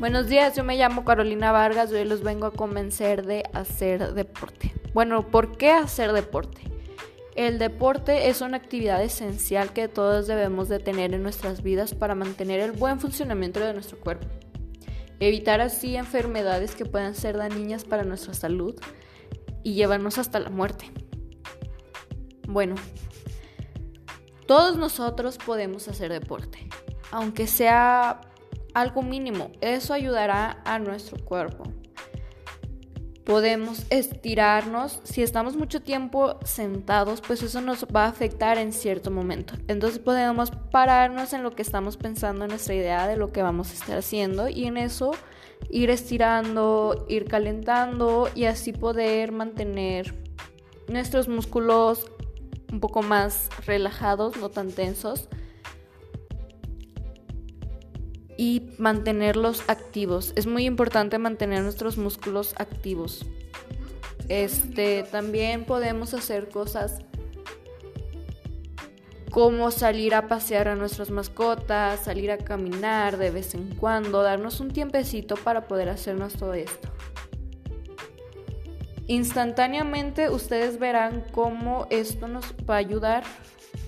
Buenos días, yo me llamo Carolina Vargas y hoy los vengo a convencer de hacer deporte. Bueno, ¿por qué hacer deporte? El deporte es una actividad esencial que todos debemos de tener en nuestras vidas para mantener el buen funcionamiento de nuestro cuerpo. Evitar así enfermedades que puedan ser dañinas para nuestra salud y llevarnos hasta la muerte. Bueno, todos nosotros podemos hacer deporte, aunque sea algo mínimo. Eso ayudará a nuestro cuerpo. Podemos estirarnos. Si estamos mucho tiempo sentados, pues eso nos va a afectar en cierto momento. Entonces podemos pararnos en lo que estamos pensando, en nuestra idea de lo que vamos a estar haciendo y en eso ir estirando, ir calentando y así poder mantener nuestros músculos un poco más relajados, no tan tensos. Y mantenerlos activos. Es muy importante mantener nuestros músculos activos. Este, también podemos hacer cosas como salir a pasear a nuestras mascotas, salir a caminar de vez en cuando, darnos un tiempecito para poder hacernos todo esto. Instantáneamente ustedes verán cómo esto nos va a ayudar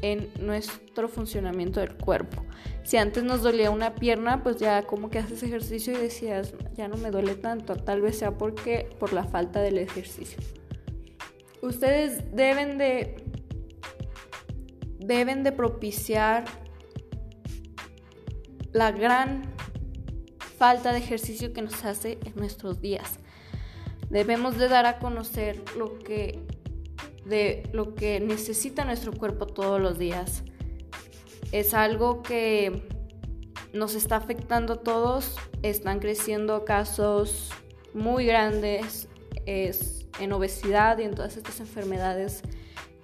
en nuestro funcionamiento del cuerpo. Si antes nos dolía una pierna, pues ya como que haces ejercicio y decías, ya no me duele tanto, tal vez sea porque por la falta del ejercicio. Ustedes deben de deben de propiciar la gran falta de ejercicio que nos hace en nuestros días. Debemos de dar a conocer lo que, de lo que necesita nuestro cuerpo todos los días. Es algo que nos está afectando a todos. Están creciendo casos muy grandes es en obesidad y en todas estas enfermedades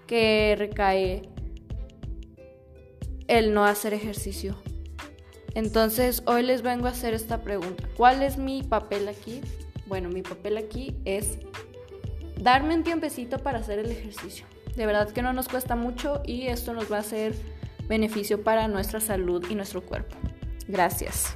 que recae el no hacer ejercicio. Entonces hoy les vengo a hacer esta pregunta. ¿Cuál es mi papel aquí? Bueno, mi papel aquí es darme un tiempecito para hacer el ejercicio. De verdad que no nos cuesta mucho y esto nos va a hacer beneficio para nuestra salud y nuestro cuerpo. Gracias.